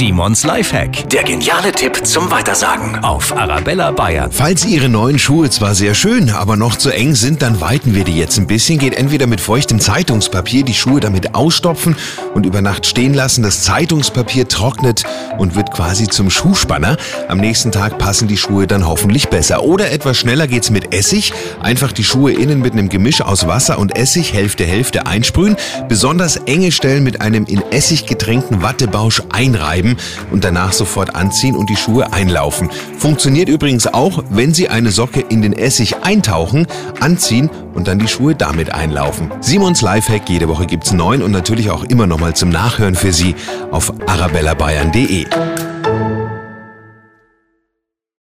Simons Lifehack. Der geniale Tipp zum Weitersagen auf Arabella Bayern. Falls Ihre neuen Schuhe zwar sehr schön, aber noch zu eng sind, dann weiten wir die jetzt ein bisschen. Geht entweder mit feuchtem Zeitungspapier die Schuhe damit ausstopfen und über Nacht stehen lassen. Das Zeitungspapier trocknet und wird quasi zum Schuhspanner. Am nächsten Tag passen die Schuhe dann hoffentlich besser. Oder etwas schneller geht's mit Essig. Einfach die Schuhe innen mit einem Gemisch aus Wasser und Essig Hälfte Hälfte einsprühen. Besonders enge Stellen mit einem in Essig getränkten Wattebausch einreiben und danach sofort anziehen und die Schuhe einlaufen. Funktioniert übrigens auch, wenn Sie eine Socke in den Essig eintauchen, anziehen und dann die Schuhe damit einlaufen. Simons Lifehack, jede Woche gibt's neun und natürlich auch immer noch mal zum Nachhören für Sie auf arabellabayern.de.